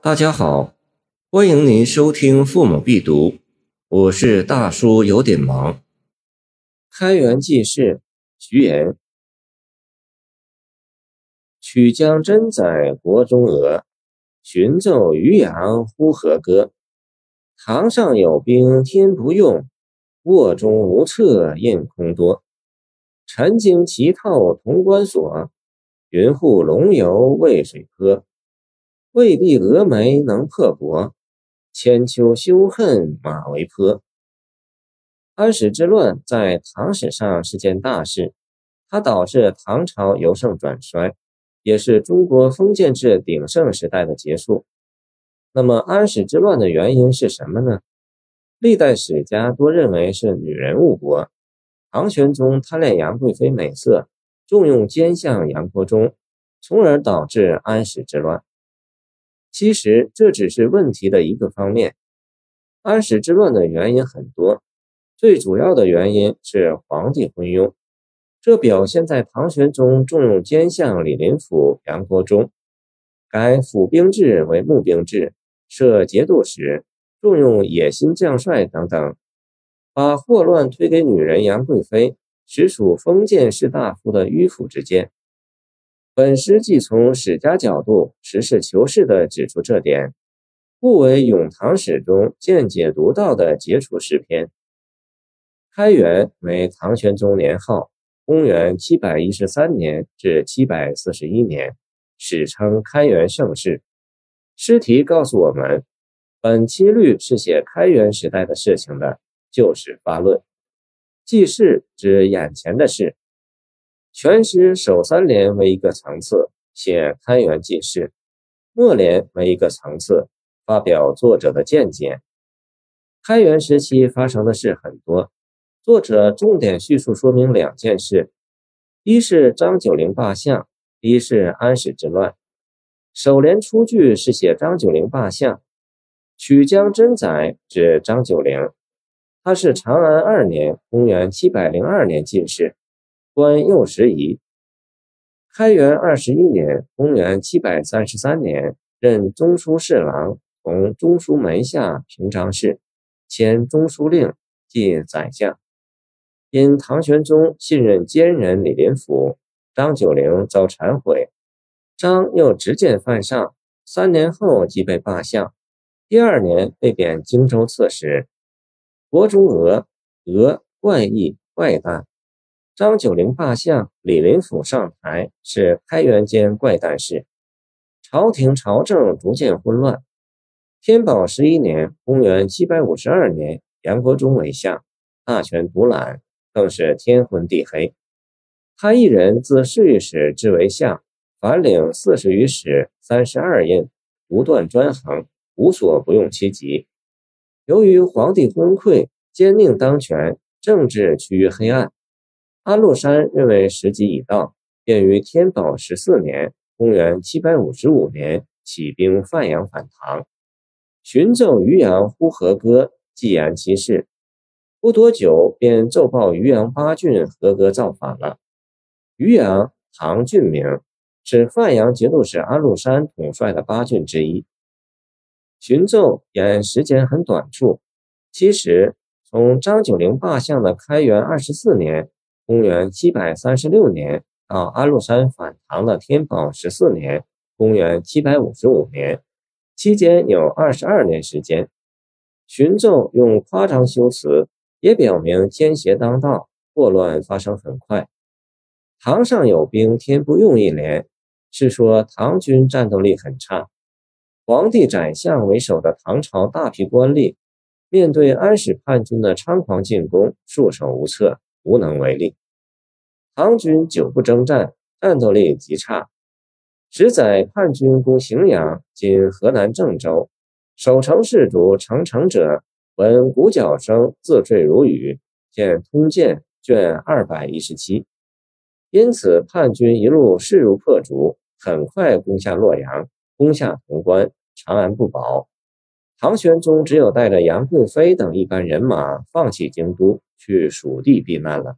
大家好，欢迎您收听《父母必读》，我是大叔，有点忙。开元记事，徐言。曲江真载国中娥，寻奏渔阳呼和歌。堂上有兵天不用，卧中无策印空多。陈经旗套潼关锁，云护龙游渭水坡。未必峨眉能破帛，千秋羞恨马嵬坡。安史之乱在唐史上是件大事，它导致唐朝由盛转衰，也是中国封建制鼎盛时代的结束。那么，安史之乱的原因是什么呢？历代史家多认为是女人误国，唐玄宗贪恋杨贵妃美色，重用奸相杨国忠，从而导致安史之乱。其实这只是问题的一个方面。安史之乱的原因很多，最主要的原因是皇帝昏庸，这表现在唐玄宗重用奸相李林甫、杨国忠，改府兵制为募兵制，设节度使，重用野心将帅等等，把祸乱推给女人杨贵妃，实属封建士大夫的迂腐之见。本诗既从史家角度实事求是地指出这点，故为永唐史中见解独到的杰出诗篇。开元为唐玄宗年号，公元七百一十三年至七百四十一年，史称开元盛世。诗题告诉我们，本期律是写开元时代的事情的，就是发论。记事指眼前的事。全诗首三联为一个层次，写开元记事；末联为一个层次，发表作者的见解。开元时期发生的事很多，作者重点叙述说明两件事：一是张九龄罢相，一是安史之乱。首联出句是写张九龄罢相，曲江真载指张九龄，他是长安二年（公元702年）进士。官右拾遗。开元二十一年（公元七百三十三年），任中书侍郎，同中书门下平章事，迁中书令，即宰相。因唐玄宗信任奸人李林甫，张九龄遭谗悔，张又直谏犯上，三年后即被罢相。第二年被贬荆州刺史。国中娥，娥怪异怪诞。张九龄罢相，李林甫上台，是开元间怪诞事。朝廷朝政逐渐混乱。天宝十一年（公元752年），杨国忠为相，大权独揽，更是天昏地黑。他一人自侍御史至为相，凡领四十余史、三十二印，不断专横，无所不用其极。由于皇帝昏聩，奸佞当权，政治趋于黑暗。安禄山认为时机已到，便于天宝十四年（公元755年）起兵范阳反唐，巡奏渔阳呼和歌，祭言其事。不多久，便奏报渔阳八郡合歌造反了。渔阳，唐郡名，是范阳节度使安禄山统帅的八郡之一。巡奏演时间很短促，其实从张九龄罢相的开元二十四年。公元七百三十六年到安禄山反唐的天宝十四年（公元七百五十五年）期间有二十二年时间。寻奏用夸张修辞，也表明奸邪当道，祸乱发生很快。堂上有兵，天不用一连，是说唐军战斗力很差。皇帝宰相为首的唐朝大批官吏，面对安史叛军的猖狂进攻，束手无策。无能为力，唐军久不征战，战斗力极差。十载叛军攻荥阳（今河南郑州），守城士卒成城者，闻鼓角声，自坠如雨。见《通鉴》卷二百一十七。因此，叛军一路势如破竹，很快攻下洛阳，攻下潼关，长安不保。唐玄宗只有带着杨贵妃等一班人马，放弃京都。去蜀地避难了。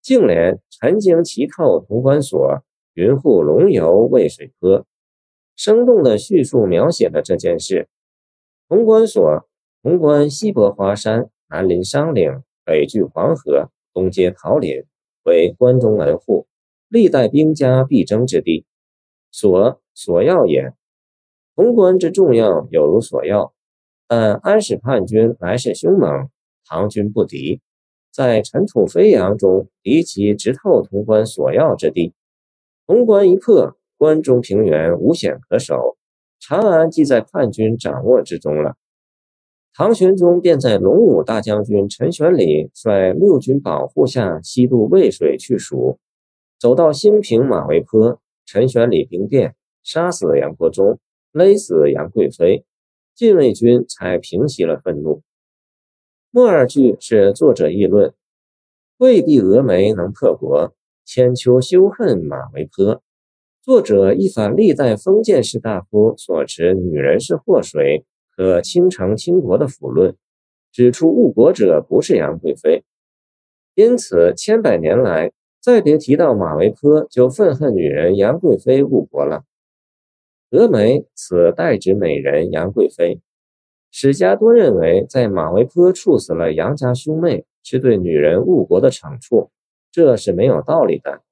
净联陈经旗透潼关所，云护龙游渭水坡。生动地叙述描写了这件事。潼关所，潼关西泊华山，南临商岭，北距黄河，东接桃林，为关中门户，历代兵家必争之地。所，所要也。潼关之重要，有如所要。但安史叛军来势凶猛，唐军不敌，在尘土飞扬中，敌骑直透潼关所要之地。潼关一破，关中平原无险可守，长安即在叛军掌握之中了。唐玄宗便在龙武大将军陈玄礼率六军保护下西渡渭水去蜀，走到兴平马嵬坡，陈玄礼兵变，杀死杨国忠，勒死杨贵妃。禁卫军才平息了愤怒。末二句是作者议论，未必峨眉能破国，千秋休恨马嵬坡。作者一反历代封建士大夫所持“女人是祸水，可倾城倾国”的腐论，指出误国者不是杨贵妃。因此，千百年来再别提到马嵬坡就愤恨女人杨贵妃误国了。峨眉，此代指美人杨贵妃。史家多认为，在马嵬坡处死了杨家兄妹，是对女人误国的惩处，这是没有道理的。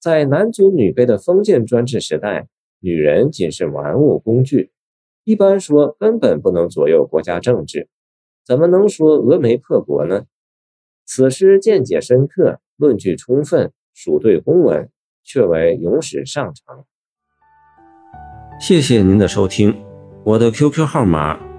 在男尊女卑的封建专制时代，女人仅是玩物工具，一般说根本不能左右国家政治，怎么能说峨眉破国呢？此诗见解深刻，论据充分，属对公文，却为咏史上乘。谢谢您的收听，我的 QQ 号码